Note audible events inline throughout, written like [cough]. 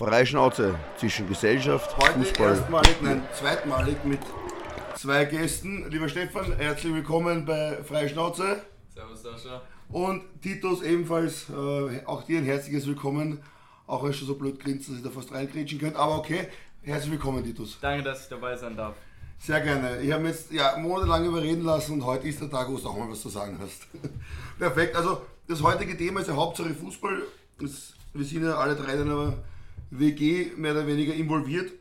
Freischnauze zwischen Gesellschaft, Heute Fußball. erstmalig, nein, zweitmalig mit zwei Gästen. Lieber Stefan, herzlich willkommen bei Freischnauze. Servus Sascha. Und Titus ebenfalls, äh, auch dir ein herzliches Willkommen. Auch wenn es schon so blöd grinst, dass ich da fast reingrätschen könnte. Aber okay, herzlich willkommen, Titus. Danke, dass ich dabei sein darf. Sehr gerne. Ich habe mich jetzt ja, monatelang überreden lassen und heute ist der Tag, wo du auch mal was zu sagen hast. [laughs] Perfekt. Also das heutige Thema ist ja Hauptsache Fußball. Das, wir sind ja alle drei in einer WG mehr oder weniger involviert.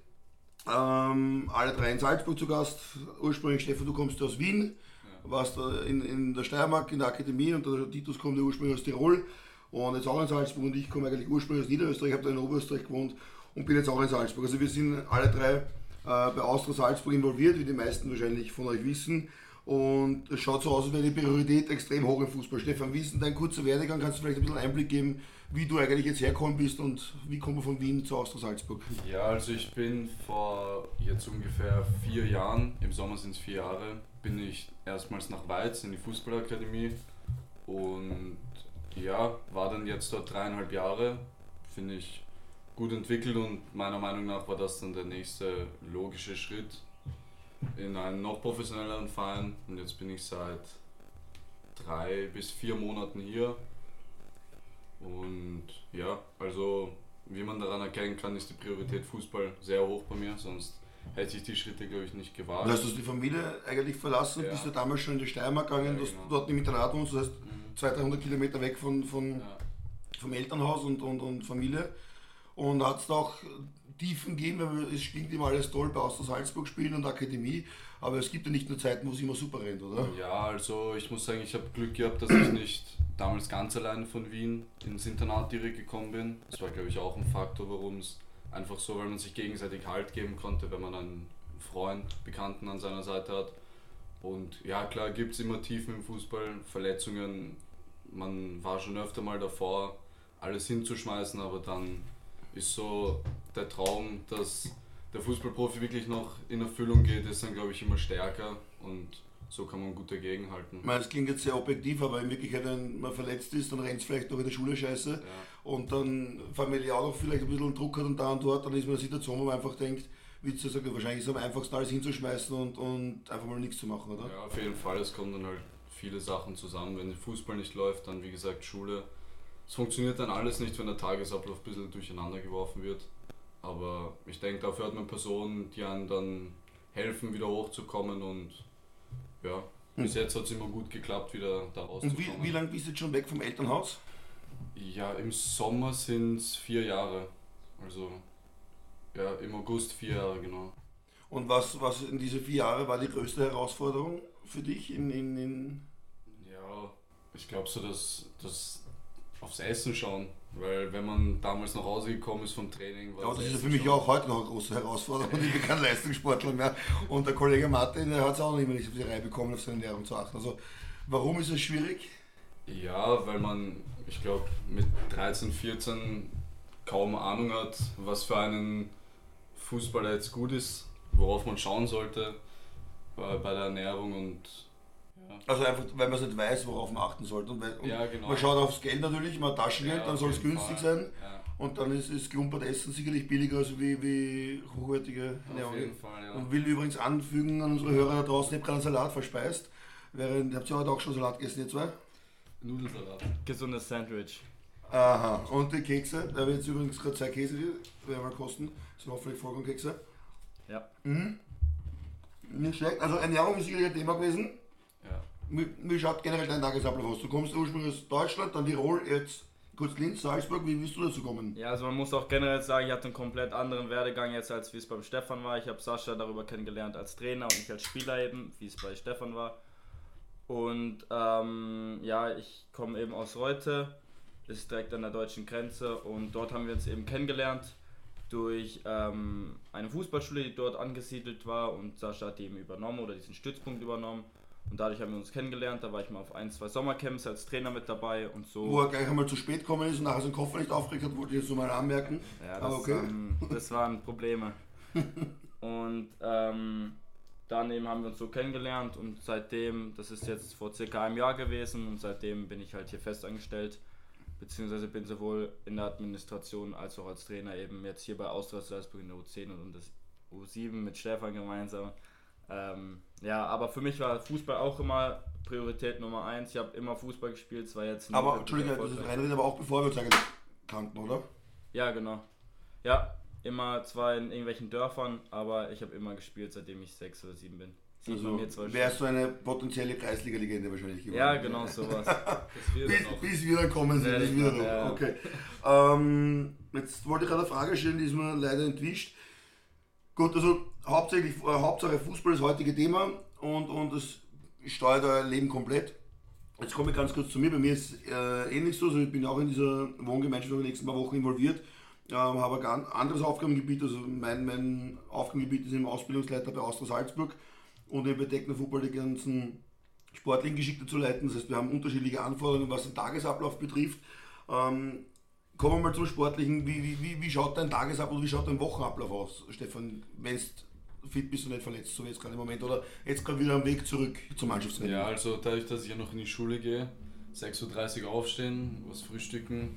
Ähm, alle drei in Salzburg zu Gast. Ursprünglich, Stefan, du kommst aus Wien, warst in, in der Steiermark in der Akademie und der Titus kommt ursprünglich aus Tirol und jetzt auch in Salzburg und ich komme eigentlich ursprünglich aus Niederösterreich, habe da in Oberösterreich gewohnt und bin jetzt auch in Salzburg. Also wir sind alle drei äh, bei Austria Salzburg involviert, wie die meisten wahrscheinlich von euch wissen. Und es schaut so aus, als wäre die Priorität extrem hoch im Fußball. Stefan, wie ist denn dein kurzer Werdegang? Kannst du vielleicht ein bisschen Einblick geben, wie du eigentlich jetzt hergekommen bist und wie kommen wir von Wien zu Austria Salzburg? Ja, also ich bin vor jetzt ungefähr vier Jahren, im Sommer sind es vier Jahre, bin ich erstmals nach Weiz in die Fußballakademie und ja, war dann jetzt dort dreieinhalb Jahre, finde ich gut entwickelt und meiner Meinung nach war das dann der nächste logische Schritt in einen noch professionelleren Verein und jetzt bin ich seit drei bis vier Monaten hier und ja, also wie man daran erkennen kann, ist die Priorität Fußball sehr hoch bei mir, sonst hätte ich die Schritte, glaube ich, nicht gewagt. Und hast du die Familie eigentlich verlassen? Ja. Bist du damals schon in die Steiermark gegangen, Ja, genau. du dort im Internat wohnst, das heißt Mhm. 200, 300 Kilometer weg von, von, Ja. vom Elternhaus und, und, und Familie. Und hat es da auch Tiefen gegeben, weil es klingt immer alles toll bei Austria Salzburg spielen und Akademie, aber es gibt ja nicht nur Zeiten, wo es immer super rennt, oder? Ja, also ich muss sagen, ich habe Glück gehabt, dass ich nicht damals ganz allein von Wien ins Internat direkt gekommen bin. Das war, glaube ich, auch ein Faktor, warum es einfach so, weil man sich gegenseitig Halt geben konnte, wenn man einen Freund, Bekannten an seiner Seite hat. Und ja, klar gibt es immer Tiefen im Fußball, Verletzungen. Man war schon öfter mal davor, alles hinzuschmeißen, aber dann ist so der Traum, dass der Fußballprofi wirklich noch in Erfüllung geht, ist dann, glaube ich, immer stärker und so kann man gut dagegenhalten. Ich meine, es klingt jetzt sehr objektiv, aber in Wirklichkeit, wenn man verletzt ist, dann rennt es vielleicht noch in der Schule scheiße Ja. und dann familiär auch noch vielleicht ein bisschen Druck hat und da und dort, dann ist man in einer Situation, wo man einfach denkt, wie du sagst, wahrscheinlich ist es am einfachsten alles hinzuschmeißen und, und einfach mal nichts zu machen, oder? Ja, auf jeden Fall. Es kommen dann halt viele Sachen zusammen. Wenn der Fußball nicht läuft, dann wie gesagt Schule. Es funktioniert dann alles nicht, wenn der Tagesablauf ein bisschen durcheinander geworfen wird. Aber ich denke, dafür hat man Personen, die einem dann helfen, wieder hochzukommen und ja, bis jetzt hat es immer gut geklappt, wieder da Und rauszukommen. wie, wie lange bist du jetzt schon weg vom Elternhaus? Ja, im Sommer sind es vier Jahre. Also ja, im August vier Jahre, genau. Und was, was in diese vier Jahre war die größte Herausforderung für dich in, in, in Ja, ich glaube so, dass das aufs Essen schauen, weil wenn man damals nach Hause gekommen ist vom Training, war Ja, das ist ja für mich schon- auch heute noch eine große Herausforderung. Ich bin kein Leistungssportler mehr. Und der Kollege Martin, hat es auch noch immer nicht auf die Reihe bekommen, auf seine Ernährung zu achten. Also, warum ist es schwierig? Ja, weil man, ich glaube, mit 13, 14 kaum Ahnung hat, was für einen Fußballer jetzt gut ist, worauf man schauen sollte bei, der Ernährung und. Also einfach, weil man es nicht weiß, worauf man achten sollte. Und, weil, und Ja, genau. Man schaut aufs Geld natürlich, man Taschengeld, Ja, dann soll es günstig Fall. sein. Ja, Und dann ist, ist Klumpert Essen sicherlich billiger als wie, wie hochwertige auf Ernährung. jeden Fall, ja. Und will übrigens anfügen an unsere Hörer da draußen, ich habe gerade einen Salat verspeist. Während, habt ihr heute auch schon Salat gegessen, ihr zwei? Nudelsalat. Gesundes Sandwich. Aha, und die Kekse, da wird jetzt übrigens gerade zwei Käse, die werden wir kosten. Das sind hoffentlich Vollkornkekse. Ja. Mhm. Nicht schlecht. Also Ernährung ist sicherlich ein Thema gewesen. Wie, schaut generell dein Tagesablauf aus? Du kommst ursprünglich aus Deutschland, dann Tirol, jetzt kurz Linz, Salzburg. Wie bist du dazu kommen? Ja, also man muss auch generell sagen, ich hatte einen komplett anderen Werdegang jetzt, als wie es beim Stefan war. Ich habe Sascha darüber kennengelernt als Trainer und nicht als Spieler eben, wie es bei Stefan war. Und ähm, ja, ich komme eben aus Reute, ist direkt an der deutschen Grenze und dort haben wir uns eben kennengelernt durch ähm, eine Fußballschule, die dort angesiedelt war und Sascha hat die eben übernommen oder diesen Stützpunkt übernommen. Und dadurch haben wir uns kennengelernt. Da war ich mal auf ein, zwei Sommercamps als Trainer mit dabei und so. Wo er gleich einmal zu spät gekommen ist und nachher seinen Koffer nicht aufgeregt hat, wollte ich jetzt nur mal anmerken. Ja, das, okay. ähm, das waren Probleme. [laughs] und ähm, dann eben haben wir uns so kennengelernt und seitdem, das ist jetzt vor circa einem Jahr gewesen und seitdem bin ich halt hier fest angestellt beziehungsweise bin sowohl in der Administration als auch als Trainer eben jetzt hier bei Austria Salzburg in der U10 und das U7 mit Stefan gemeinsam. Ähm, ja, aber für mich war Fußball auch immer Priorität Nummer eins. Ich habe immer Fußball gespielt, zwar jetzt Aber, Entschuldige, das ist reinreden, aber auch bevor wir uns eigentlich kannten, oder? Ja, genau. Ja, immer zwar in irgendwelchen Dörfern, aber ich habe immer gespielt, seitdem ich sechs oder sieben bin. Sieht Also, wärst du eine potenzielle Kreisliga-Legende wahrscheinlich geworden. Ja, genau sowas. [laughs] Das Bis, bis wir dann kommen sind, Ja, bis wir ja. dann. Okay. Ähm, jetzt wollte ich gerade eine Frage stellen, die ist mir leider entwischt. Gut, also hauptsächlich, äh, Hauptsache Fußball ist das heutige Thema und, und das steuert euer Leben komplett. Jetzt komme ich ganz kurz zu mir. Bei mir ist äh, ähnlich so. Also ich bin auch in dieser Wohngemeinschaft über die nächsten paar Wochen involviert. Ähm, habe ein ganz anderes Aufgabengebiet. Also mein, mein Aufgabengebiet ist im Ausbildungsleiter bei Austria Salzburg und bei Techno Football die ganzen sportlichen Geschichte zu leiten. Das heißt, wir haben unterschiedliche Anforderungen, was den Tagesablauf betrifft. Ähm, kommen wir mal zum Sportlichen. Wie, wie, wie, wie schaut dein Tagesablauf wie schaut dein Wochenablauf aus, Stefan, wenn du fit bist und nicht verletzt, so wie jetzt gerade im Moment, oder jetzt gerade wieder am Weg zurück zum Mannschaftstraining? Ja, also dadurch, dass ich ja noch in die Schule gehe, 6.30 Uhr aufstehen, was frühstücken,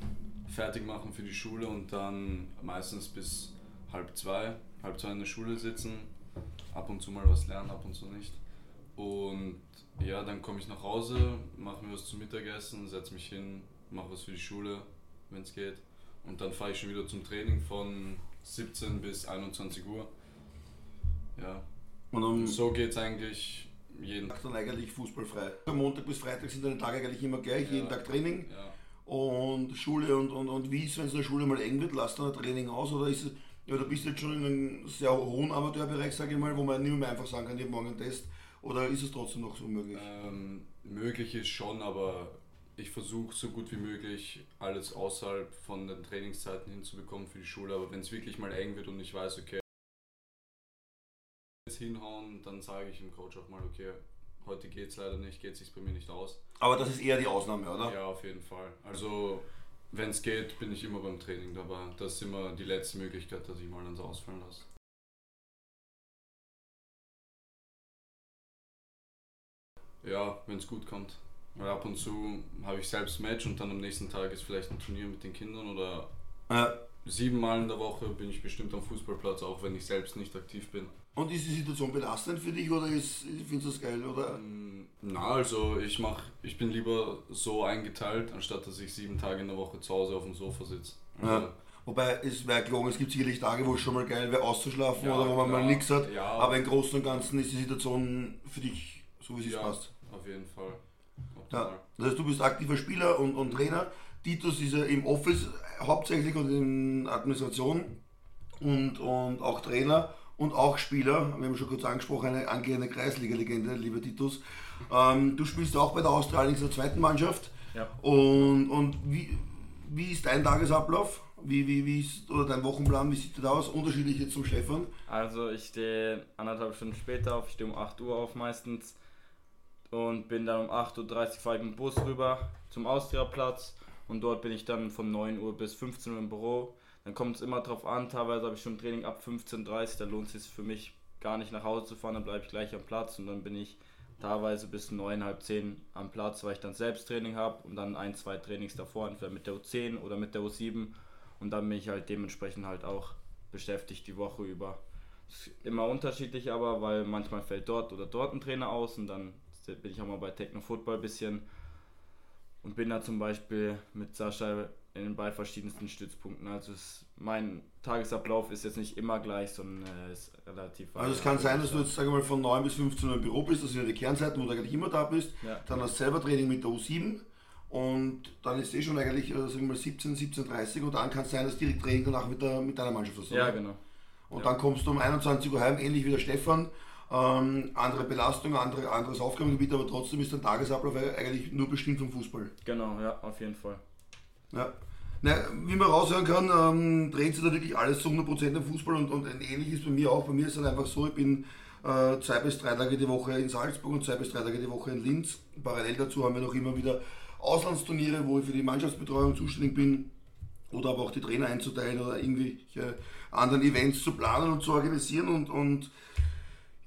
fertig machen für die Schule und dann meistens bis halb zwei, halb zwei in der Schule sitzen, ab und zu mal was lernen, ab und zu nicht. Und ja, dann komme ich nach Hause, mache mir was zum Mittagessen, setze mich hin, mache was für die Schule, wenn es geht. Und dann fahre ich schon wieder zum Training von 17 bis 21 Uhr. Ja, Und am so geht es eigentlich jeden Tag. Tag dann eigentlich fußballfrei. Von Montag bis Freitag sind deine Tage eigentlich immer gleich, jeden Ja. Tag Training Ja. und Schule und, und, und wie ist wenn es in der Schule mal eng wird, lasst du ein Training aus oder ist es, ja, du bist jetzt schon in einem sehr hohen Amateurbereich, sage ich mal, wo man nicht mehr einfach sagen kann, ich habe morgen einen Test oder ist es trotzdem noch so möglich? Ähm, möglich ist schon, aber ich versuche so gut wie möglich alles außerhalb von den Trainingszeiten hinzubekommen für die Schule. Aber wenn es wirklich mal eng wird und ich weiß, okay, jetzt hinhauen, dann sage ich dem Coach auch mal, okay, heute geht's leider nicht, geht sich bei mir nicht aus. Aber das ist eher die Ausnahme, oder? Ja, auf jeden Fall. Also wenn es geht, bin ich immer beim Training dabei. Das ist immer die letzte Möglichkeit, dass ich mal eins ausfallen lasse. Ja, wenn es gut kommt. Weil ab und zu habe ich selbst Match und dann am nächsten Tag ist vielleicht ein Turnier mit den Kindern oder Ja. siebenmal in der Woche bin ich bestimmt am Fußballplatz, auch wenn ich selbst nicht aktiv bin. Und ist die Situation belastend für dich oder ist, findest du das geil? Oder? Ähm, Na, also ich mach, ich bin lieber so eingeteilt, anstatt dass ich sieben Tage in der Woche zu Hause auf dem Sofa sitze. Also, Ja. Wobei, es wäre gelogen, es gibt sicherlich Tage, wo es schon mal geil wäre, auszuschlafen Ja, oder wo man mal klar. nichts hat. Ja. Aber im Großen und Ganzen ist die Situation für dich so, wie sie es Ja, passt. auf jeden Fall. Ja. Das heißt, du bist aktiver Spieler und, und Trainer. Titus ist ja im Office hauptsächlich und in Administration und, und auch Trainer und auch Spieler. Wir haben schon kurz angesprochen, eine angehende Kreisliga-Legende, lieber Titus. Ähm, du spielst auch bei der in der zweiten Mannschaft. Ja. Und, und wie, wie ist dein Tagesablauf? Wie, wie, wie ist, oder dein Wochenplan, wie sieht der aus? Unterschiedlich jetzt zum Stefan. Also ich stehe anderthalb Stunden später auf, ich stehe um 8 Uhr auf meistens und bin dann um 8.30 Uhr fahre ich mit dem Bus rüber zum Austria-Platz und dort bin ich dann von 9 Uhr bis 15 Uhr im Büro. Dann kommt es immer drauf an, teilweise habe ich schon Training ab 15.30 Uhr, da lohnt es sich für mich gar nicht nach Hause zu fahren, dann bleibe ich gleich am Platz und dann bin ich teilweise bis 9, halb 10 am Platz, weil ich dann selbst Training habe und dann ein, zwei Trainings davor, entweder mit der U10 oder mit der U7 und dann bin ich halt dementsprechend halt auch beschäftigt die Woche über. Ist immer unterschiedlich aber, weil manchmal fällt dort oder dort ein Trainer aus und dann bin ich auch mal bei Techno Football ein bisschen und bin da zum Beispiel mit Sascha in bei verschiedensten Stützpunkten. Also es, mein Tagesablauf ist jetzt nicht immer gleich, sondern äh, ist relativ Also es kann sein, dass du jetzt sag mal, von 9 bis 15 Uhr im Büro bist, das sind ja die Kernzeiten, wo du eigentlich immer da bist. Ja. Dann hast du selber Training mit der U7 und dann ist eh schon eigentlich äh, sagen wir mal 17, 17.30 und dann kann es sein, dass direkt Training danach mit, der, mit deiner Mannschaft hast. Ja, genau. Und Ja. dann kommst du um 21 Uhr heim, ähnlich wie der Stefan. Ähm, andere Belastung, andere, anderes Aufgabengebiet, aber trotzdem ist dein Tagesablauf eigentlich nur bestimmt vom Fußball. Genau, ja, auf jeden Fall. Ja. Na, wie man raushören kann, ähm, dreht sich da wirklich alles zu 100% am Fußball und, und ähnlich ist bei mir auch. Bei mir ist es einfach so, ich bin äh, zwei bis drei Tage die Woche in Salzburg und zwei bis drei Tage die Woche in Linz. Parallel dazu haben wir noch immer wieder Auslandsturniere, wo ich für die Mannschaftsbetreuung zuständig bin oder aber auch die Trainer einzuteilen oder irgendwelche anderen Events zu planen und zu organisieren und, und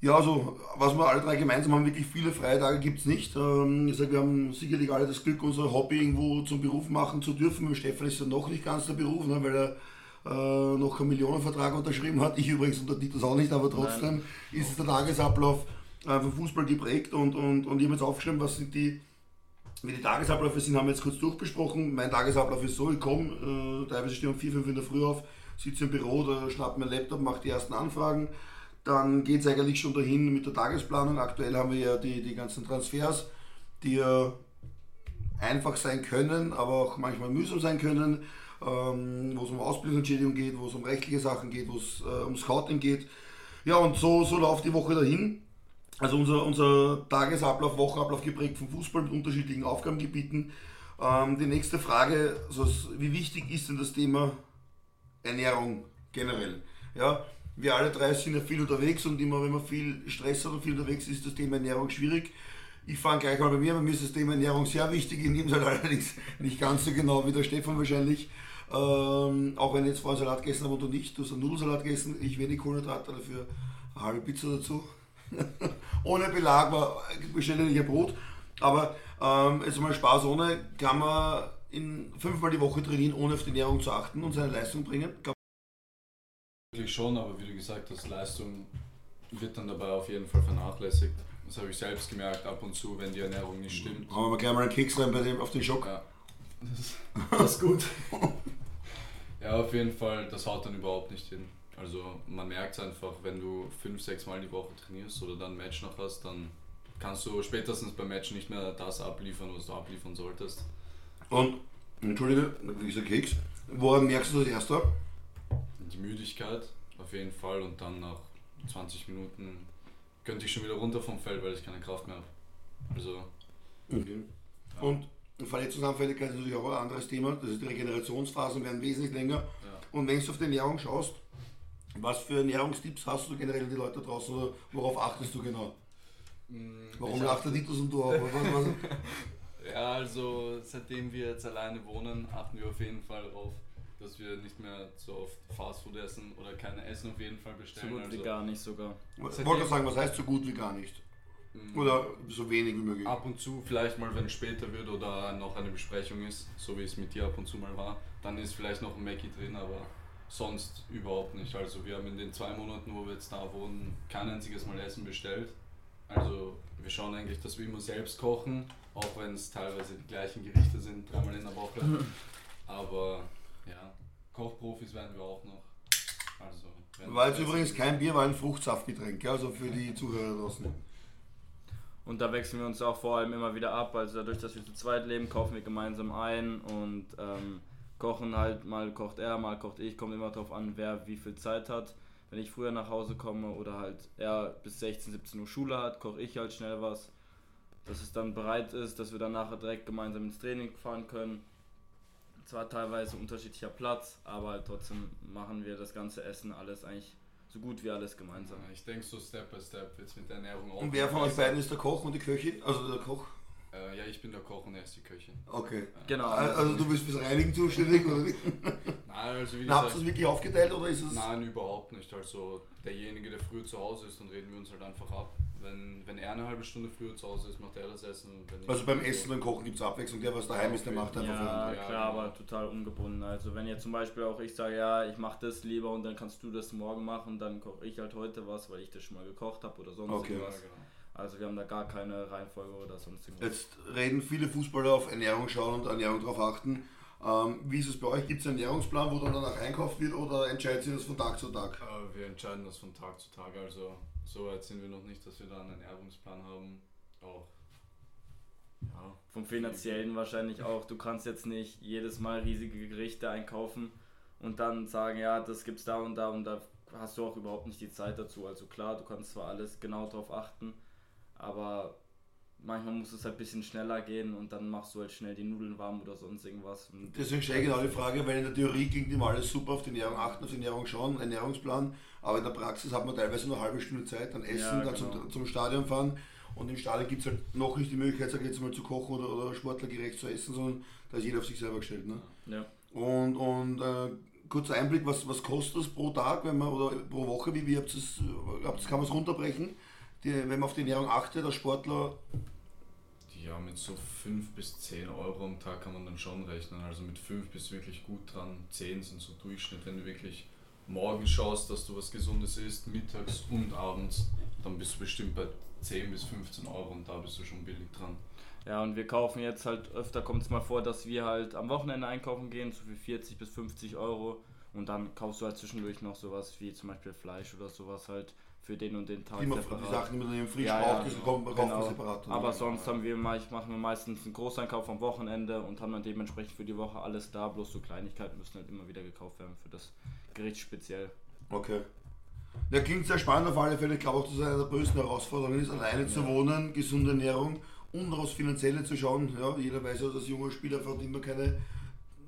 Ja, also was wir alle drei gemeinsam haben, wirklich viele freie Tage gibt es nicht. Ähm, ich sage, wir haben sicherlich alle das Glück, unser Hobby irgendwo zum Beruf machen zu dürfen. Mit Stefan ist ja noch nicht ganz der Beruf, ne, weil er äh, noch einen Millionenvertrag unterschrieben hat. Ich übrigens unterliegt das auch nicht, aber trotzdem Nein. ist es der Tagesablauf äh, vom Fußball geprägt und, und, und ich habe jetzt aufgeschrieben, was sind die, wie die Tagesabläufe sind, haben wir jetzt kurz durchbesprochen. Mein Tagesablauf ist so, ich komme, äh, teilweise stehe um 4, 5 in der Früh auf, sitze im Büro, da schnappe meinen Laptop, mache die ersten Anfragen dann geht es eigentlich schon dahin mit der Tagesplanung. Aktuell haben wir ja die, die ganzen Transfers, die ja einfach sein können, aber auch manchmal mühsam sein können, ähm, wo es um Ausbildungsentschädigung geht, wo es um rechtliche Sachen geht, wo es äh, um Scouting geht. Ja, und so, so läuft die Woche dahin. Also unser, unser Tagesablauf, Wochenablauf geprägt vom Fußball mit unterschiedlichen Aufgabengebieten. Ähm, die nächste Frage, also wie wichtig ist denn das Thema Ernährung generell? Ja, wir alle drei sind ja viel unterwegs und immer wenn man viel Stress hat und viel unterwegs ist, ist das Thema Ernährung schwierig. Ich fange gleich mal bei mir, bei mir ist das Thema Ernährung sehr wichtig, ich nehme es halt allerdings nicht ganz so genau wie der Stefan wahrscheinlich. Ähm, auch wenn ich jetzt vorhin Salat gegessen habe und du nicht, du hast einen Nudelsalat gegessen, ich wenig Kohlenhydrate, dafür eine halbe Pizza dazu. [laughs] ohne Belag war beständig ein Brot. Aber ähm, jetzt mal Spaß ohne, kann man in fünfmal die Woche trainieren, ohne auf die Ernährung zu achten und seine Leistung bringen. Wirklich schon, aber wie du gesagt hast, Leistung wird dann dabei auf jeden Fall vernachlässigt. Das habe ich selbst gemerkt, ab und zu, wenn die Ernährung nicht stimmt. Haben wir gleich mal einen Keks rein bei dem, auf den Schock. Ja. Das, das ist gut. [laughs] ja, auf jeden Fall, das haut dann überhaupt nicht hin. Also man merkt es einfach, wenn du fünf, sechs Mal die Woche trainierst oder dann ein Match noch hast, dann kannst du spätestens beim Match nicht mehr das abliefern, was du abliefern solltest. Und, entschuldige, dieser Keks, woran merkst du das erste? Die Müdigkeit auf jeden Fall und dann nach 20 Minuten könnte ich schon wieder runter vom Feld, weil ich keine Kraft mehr habe. Also. Okay. Ja. Und Verletzungsanfälligkeit ist natürlich auch ein anderes Thema. Das ist die Regenerationsphasen werden wesentlich länger. Ja. Und wenn du auf die Ernährung schaust, was für Ernährungstipps hast du generell die Leute draußen oder worauf achtest du genau? Mm, Warum lacht der Titus und du auch? [laughs] ja, also seitdem wir jetzt alleine wohnen, achten wir auf jeden Fall darauf, dass wir nicht mehr so oft Fastfood essen oder keine Essen auf jeden Fall bestellen. So gut also wie gar nicht sogar. Ich wollte sagen, was heißt so gut wie gar nicht? Mm. Oder so wenig wie möglich? Ab und zu, vielleicht mal, wenn es später wird oder noch eine Besprechung ist, so wie es mit dir ab und zu mal war, dann ist vielleicht noch ein Mackie drin, aber sonst überhaupt nicht. Also wir haben in den zwei Monaten, wo wir jetzt da wohnen, kein einziges Mal Essen bestellt. Also wir schauen eigentlich, dass wir immer selbst kochen, auch wenn es teilweise die gleichen Gerichte sind, dreimal in der Woche. [laughs] Aber ja, Kochprofis werden wir auch noch. Also, war jetzt übrigens kein Bier, war ein Fruchtsaftgetränk, also für die Zuhörer draußen. Und da wechseln wir uns auch vor allem immer wieder ab. Also dadurch, dass wir zu zweit leben, kaufen wir gemeinsam ein und ähm, kochen halt, mal kocht er, mal kocht ich, kommt immer darauf an, wer wie viel Zeit hat. Wenn ich früher nach Hause komme oder halt er bis 16, 17 Uhr Schule hat, koche ich halt schnell was, dass es dann bereit ist, dass wir dann nachher direkt gemeinsam ins Training fahren können zwar teilweise unterschiedlicher Platz, aber trotzdem machen wir das ganze Essen alles eigentlich so gut wie alles gemeinsam. Ja, ich denke so Step by Step jetzt mit der Ernährung auch. Und wer von euch beiden ist der Koch und die Köchin? Also der Koch? Ich bin der Koch und er ist die Köchin. Okay. Ja. Genau. Also du bist fürs Reinigen zuständig oder wie? [laughs] Nein, also wie gesagt, Habt ihr es wirklich aufgeteilt oder ist es? Nein, überhaupt nicht. Also derjenige, der früher zu Hause ist, dann reden wir uns halt einfach ab. Wenn, wenn er eine halbe Stunde früher zu Hause ist, macht er das Essen. also beim Essen und Kochen gibt es Abwechslung. Der, was daheim ist, der macht einfach Ja, ja klar, genau. aber total ungebunden. Also wenn jetzt zum Beispiel auch ich sage, ja, ich mache das lieber und dann kannst du das morgen machen, dann koche ich halt heute was, weil ich das schon mal gekocht habe oder sonst okay. was. Ja, genau. Also wir haben da gar keine Reihenfolge oder sonst irgendwas. Jetzt reden viele Fußballer auf Ernährung schauen und Ernährung darauf achten. Ähm, wie ist es bei euch? Gibt es einen Ernährungsplan, wo dann danach einkauft wird oder entscheidet ihr das von Tag zu Tag? Äh, wir entscheiden das von Tag zu Tag. Also so weit sind wir noch nicht, dass wir da einen Ernährungsplan haben. Auch ja, vom finanziellen wahrscheinlich auch. Du kannst jetzt nicht jedes Mal riesige Gerichte einkaufen und dann sagen, ja, das gibt's da und da und da hast du auch überhaupt nicht die Zeit dazu. Also klar, du kannst zwar alles genau darauf achten, aber manchmal muss es halt ein bisschen schneller gehen und dann machst du halt schnell die Nudeln warm oder sonst irgendwas. Deswegen stelle ich genau die Frage, weil in der Theorie klingt immer alles super, auf die Ernährung achten, auf die Ernährung schauen, Ernährungsplan, aber in der Praxis hat man teilweise nur eine halbe Stunde Zeit, dann essen, ja, dann genau. zum, zum Stadion fahren und im Stadion gibt es halt noch nicht die Möglichkeit, sag ich jetzt mal, zu kochen oder, oder sportlergerecht zu essen, sondern da ist jeder auf sich selber gestellt. Ne? Ja. Und, und äh, kurzer Einblick, was, was kostet das pro Tag wenn man, oder pro Woche, wie, wie habt das, kann man es runterbrechen? Die, wenn man auf die Ernährung achtet, als Sportler, Ja, mit so 5 bis 10 Euro am Tag kann man dann schon rechnen. Also mit 5 bist du wirklich gut dran. 10 sind so Durchschnitt. Wenn du wirklich morgens schaust, dass du was Gesundes isst, mittags und abends, dann bist du bestimmt bei 10 bis 15 Euro und da bist du schon billig dran. Ja, und wir kaufen jetzt halt, öfter kommt es mal vor, dass wir halt am Wochenende einkaufen gehen, so für 40 bis 50 Euro. Und dann kaufst du halt zwischendurch noch sowas wie zum Beispiel Fleisch oder sowas halt für den und den Tag immer die Sachen, die man frisch Ja, braucht, ja. kommt man Genau. separat. Aber sonst haben wir, machen wir meistens einen Großeinkauf am Wochenende und haben dann dementsprechend für die Woche alles da. Bloß so Kleinigkeiten müssen halt immer wieder gekauft werden für das Gericht speziell. Okay. Ja, klingt sehr spannend auf alle Fälle. Ich glaube auch, dass es eine der größten Herausforderungen ist, alleine zu wohnen, gesunde Ernährung und aufs Finanzielle zu schauen. Ja, jeder weiß ja, dass junge Spieler verdient man keine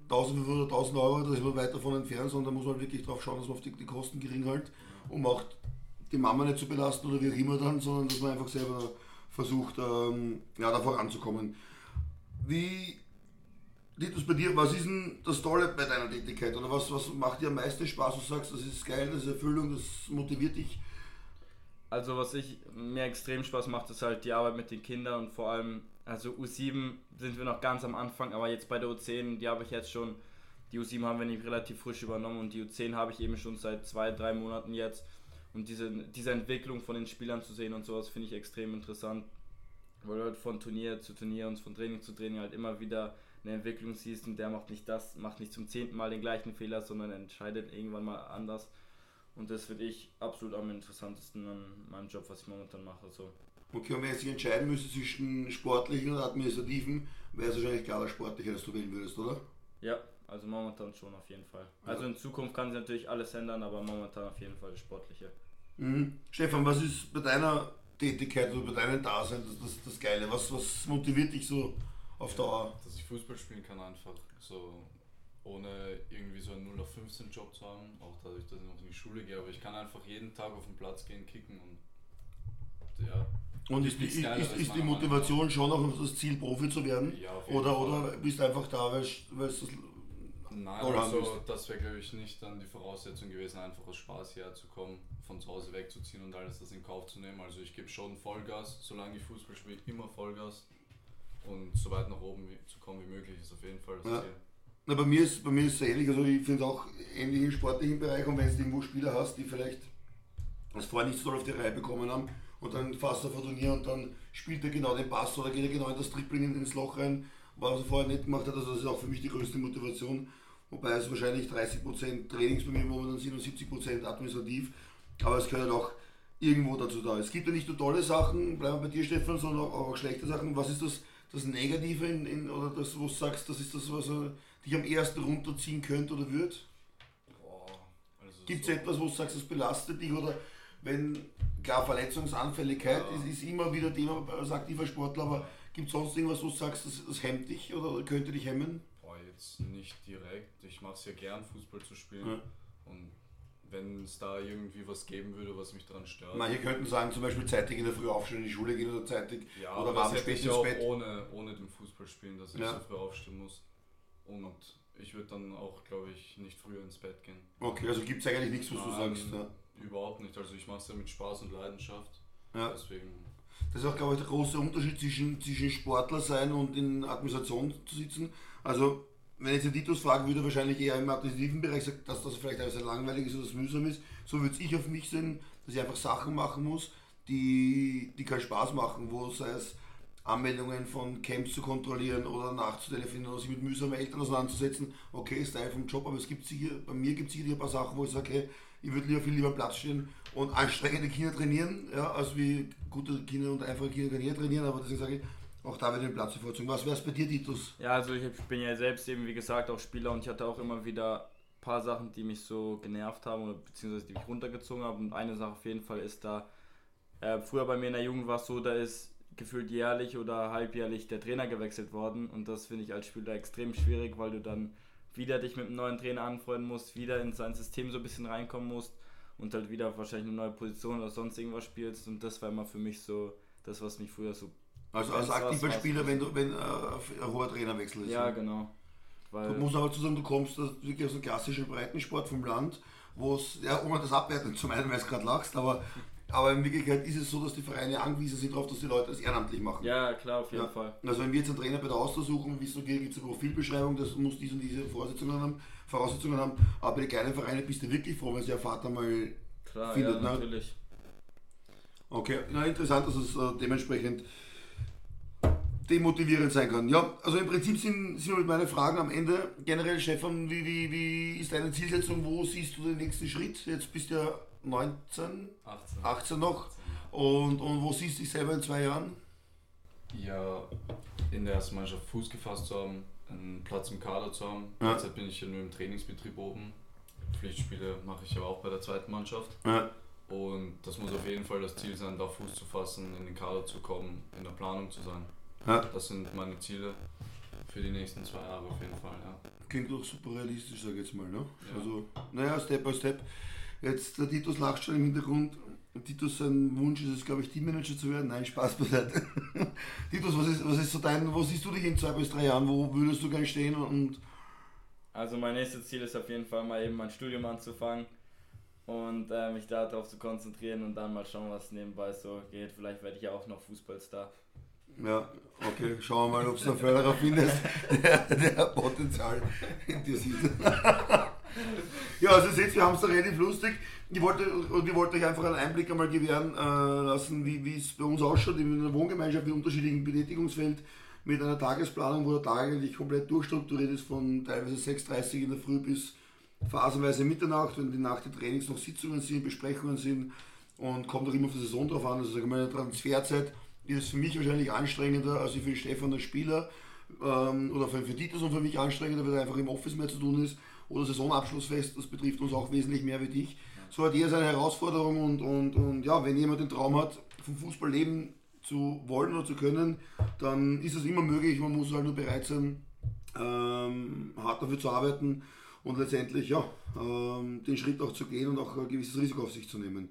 1500 oder 1000 Euro, da ist man weit davon entfernt, sondern da muss man wirklich darauf schauen, dass man auf die, die Kosten gering hält, um auch die Mama nicht zu belasten oder wie auch immer dann, sondern dass man einfach selber versucht, ähm, ja, da voranzukommen. Wie Titus, bei dir, was ist denn das Tolle bei deiner Tätigkeit? Oder was, was macht dir am meisten Spaß? Du sagst, das ist geil, das ist Erfüllung, das motiviert dich. Also was ich mir extrem Spaß macht, ist halt die Arbeit mit den Kindern und vor allem, also U7 sind wir noch ganz am Anfang, aber jetzt bei der U10, die habe ich jetzt schon, die U7 haben wir nicht relativ frisch übernommen und die U10 habe ich eben schon seit zwei, drei Monaten jetzt. Und diese, diese Entwicklung von den Spielern zu sehen und sowas finde ich extrem interessant, weil du halt von Turnier zu Turnier und von Training zu Training halt immer wieder eine Entwicklung siehst und der macht nicht das, macht nicht zum zehnten Mal den gleichen Fehler, sondern entscheidet irgendwann mal anders. Und das finde ich absolut am interessantesten an meinem Job, was ich momentan mache. So. Okay, und wenn ich sich entscheiden müsste zwischen sportlichen und administrativen, wäre es wahrscheinlich klar das sportliche, das du wählen würdest, oder? Ja, also momentan schon auf jeden Fall. Also in Zukunft kann sich natürlich alles ändern, aber momentan auf jeden Fall das Sportliche. Mhm. Stefan, was ist bei deiner Tätigkeit oder bei deinem Dasein das, das, das Geile? Was, was motiviert dich so auf Dauer? Dass ich Fußball spielen kann einfach. So ohne irgendwie so einen 0 auf 15 Job zu haben, auch dadurch, dass ich noch in die Schule gehe, aber ich kann einfach jeden Tag auf den Platz gehen, kicken und ja. Und ist, Geileres, ist, ist die meiner Meinung Motivation schon auch das Ziel, Profi zu werden? Ja, auf jeden Oder, Fall. oder bist du einfach da, weil es das Nein, Oder also das wäre glaube ich nicht dann die Voraussetzung gewesen, einfach aus Spaß hierher zu kommen, von zu Hause wegzuziehen und alles das in Kauf zu nehmen. Also ich gebe schon Vollgas, solange ich Fußball spiele, immer Vollgas und so weit nach oben zu kommen wie möglich ist auf jeden Fall das Ja. Ziel. Na, bei mir ist bei mir ist es ähnlich, also ich finde auch ähnlich im sportlichen Bereich und wenn du irgendwo Spieler hast, die vielleicht das vorher nicht so doll auf die Reihe bekommen haben und dann fast auf ein Turnier und dann spielt er genau den Pass oder geht er genau in das Dribbling ins Loch rein, was er vorher nicht gemacht hat, also das ist auch für mich die größte Motivation, wobei es wahrscheinlich 30% Trainings bei mir momentan sind und 70% administrativ, aber es gehört auch irgendwo dazu da. Es gibt ja nicht nur tolle Sachen, bleiben wir bei dir Stefan, sondern auch, auch schlechte Sachen. Was ist das, das Negative in, in, oder das, wo du sagst, das ist das, was er dich am ersten runterziehen könnte oder wird? Also Gibt es so- etwas, wo du sagst, das belastet dich oder wenn, klar, Verletzungsanfälligkeit Ja. ist, ist immer wieder Thema als aktiver Sportler, aber gibt es sonst irgendwas, wo du sagst, das, das hemmt dich oder könnte dich hemmen? Boah, jetzt nicht direkt. Ich mache es ja gern, Fußball zu spielen. Ja. Und wenn es da irgendwie was geben würde, was mich daran stört. Manche könnten sagen, zum Beispiel zeitig in der Früh aufstehen, in die Schule gehen oder zeitig ja, oder hätte spät ins auch Bett. ohne, ohne dem Fußballspielen, dass ich Ja. so früh aufstehen muss. Und ich würde dann auch, glaube ich, nicht früher ins Bett gehen. Okay, also gibt es eigentlich nichts, was du Nein, sagst. Ja. Überhaupt nicht. Also ich mache es ja mit Spaß und Leidenschaft. Ja. Deswegen, Das ist auch, glaube ich, der große Unterschied zwischen, zwischen Sportler sein und in Administration zu sitzen. Also, wenn jetzt den Titus fragen würde, wahrscheinlich eher im administrativen Bereich dass das vielleicht sehr langweilig ist oder mühsam ist. So würde ich auf mich sehen, dass ich einfach Sachen machen muss, die, die keinen Spaß machen, wo sei es Anmeldungen von Camps zu kontrollieren oder nachzutelefonieren oder sich mit mühsamen Eltern auseinanderzusetzen. Okay, ist Teil vom Job, aber es gibt sicher, bei mir gibt es sicher ein paar Sachen, wo ich sage, hey, ich würde lieber viel lieber Platz stehen und anstrengende Kinder trainieren, ja, als wie gute Kinder und einfache Kinder jeder trainieren, aber deswegen sage ich, auch da ich den Platz bevorzugen. Was wäre es bei dir, Titus? Ja, also ich bin ja selbst eben, wie gesagt, auch Spieler und ich hatte auch immer wieder ein paar Sachen, die mich so genervt haben oder beziehungsweise die mich runtergezogen haben. Und eine Sache auf jeden Fall ist da, äh, früher bei mir in der Jugend war es so, da ist gefühlt jährlich oder halbjährlich der Trainer gewechselt worden und das finde ich als Spieler extrem schwierig, weil du dann wieder dich mit einem neuen Trainer anfreunden musst, wieder in sein System so ein bisschen reinkommen musst und halt wieder wahrscheinlich eine neue Position oder sonst irgendwas spielst und das war immer für mich so das, was mich früher so Also als aktiver. Spieler, wenn, du, wenn äh, ein hoher Trainerwechsel ist. ja genau, Du weil musst aber zu sagen, du kommst wirklich aus einem klassischen Breitensport vom Land, wo es, ja, ohne das abwerten zu meinen, weil du gerade lachst, aber Aber in Wirklichkeit ist es so, dass die Vereine angewiesen sind darauf, dass die Leute das ehrenamtlich machen. Ja, klar, auf jeden Ja. Fall. Also wenn wir jetzt einen Trainer bei der Austria suchen, wie es so geht, gibt es eine Profilbeschreibung, das muss diese und diese Voraussetzungen haben, Voraussetzungen haben. Aber den kleinen Vereinen bist du wirklich froh, wenn sie ihr Vater mal Klar, Findet, ja, ne? natürlich. Okay, na interessant, dass es äh, dementsprechend demotivierend sein kann. Ja, also im Prinzip sind, sind wir mit meinen Fragen am Ende. Generell, Stefan, wie, wie, wie ist deine Zielsetzung? Wo siehst du den nächsten Schritt? Jetzt bist du ja 19, 18. 18 noch. Und, und wo siehst du dich selber in zwei Jahren? Ja, in der ersten Mannschaft Fuß gefasst zu haben, einen Platz im Kader zu haben. Ja. Derzeit bin ich ja nur im Trainingsbetrieb oben. Pflichtspiele mache ich aber auch bei der zweiten Mannschaft. Ja. Und das muss auf jeden Fall das Ziel sein, da Fuß zu fassen, in den Kader zu kommen, in der Planung zu sein. Ja. Das sind meine Ziele für die nächsten zwei Jahre auf jeden Fall. Ja. Klingt doch super realistisch, sag ich jetzt mal. Ne? Ja. Also, naja, Step by Step. Jetzt, der Titus lacht schon im Hintergrund. Titus, sein Wunsch ist es, glaube ich, Teammanager zu werden. Nein, Spaß beiseite. [laughs] Titus, was ist, was ist so dein, wo siehst du dich in zwei bis drei Jahren? Wo würdest du gerne stehen? Und Also mein nächstes Ziel ist auf jeden Fall mal eben mein Studium anzufangen und äh, mich darauf zu konzentrieren und dann mal schauen, was nebenbei so geht. Vielleicht werde ich ja auch noch Fußballstar. ja, okay, schauen wir mal, ob du einen Förderer findest, [laughs] der, der Potenzial in dir sieht. [laughs] [laughs] ja, also seht, wir haben es da relativ lustig. Ich wollte, ich wollte euch einfach einen Einblick einmal gewähren äh, lassen, wie es bei uns ausschaut, in einer Gemeinschaft mit unterschiedlichen Betätigungsfeld, mit einer Tagesplanung, wo der Tag eigentlich komplett durchstrukturiert ist, von teilweise 6.30 in der Früh bis phasenweise Mitternacht, wenn die nach den Trainings noch Sitzungen sind, Besprechungen sind und kommt auch immer auf die Saison drauf an. Also der Transferzeit ist für mich wahrscheinlich anstrengender als für Stefan als Spieler ähm, oder für, für Titus und für mich anstrengender, weil da einfach im Office mehr zu tun ist oder Saisonabschlussfest, das betrifft uns auch wesentlich mehr wie dich. So hat jeder seine Herausforderung und, und, und ja, wenn jemand den Traum hat, vom Fußball leben zu wollen oder zu können, dann ist es immer möglich, man muss halt nur bereit sein, ähm, hart dafür zu arbeiten und letztendlich ja, ähm, den Schritt auch zu gehen und auch ein gewisses Risiko auf sich zu nehmen.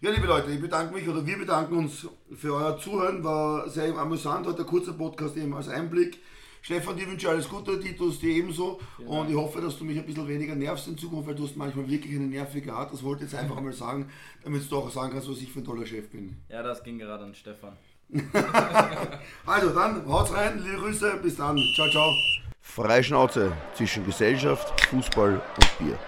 Ja, liebe Leute, ich bedanke mich oder wir bedanken uns für euer Zuhören. War sehr amüsant, heute ein kurzer Podcast eben als Einblick. Stefan, dir wünsche ich alles Gute, Titus dir ebenso. Vielen und ich hoffe, dass du mich ein bisschen weniger nervst in Zukunft, weil du hast manchmal wirklich eine nervige Art. Das wollte ich jetzt einfach [laughs] einmal sagen, damit du auch sagen kannst, was ich für ein toller Chef bin. Ja, das ging gerade an Stefan. [laughs] Also dann, haut's rein, liebe Grüße, bis dann. Ciao, ciao. Freischnauze zwischen Gesellschaft, Fußball und Bier.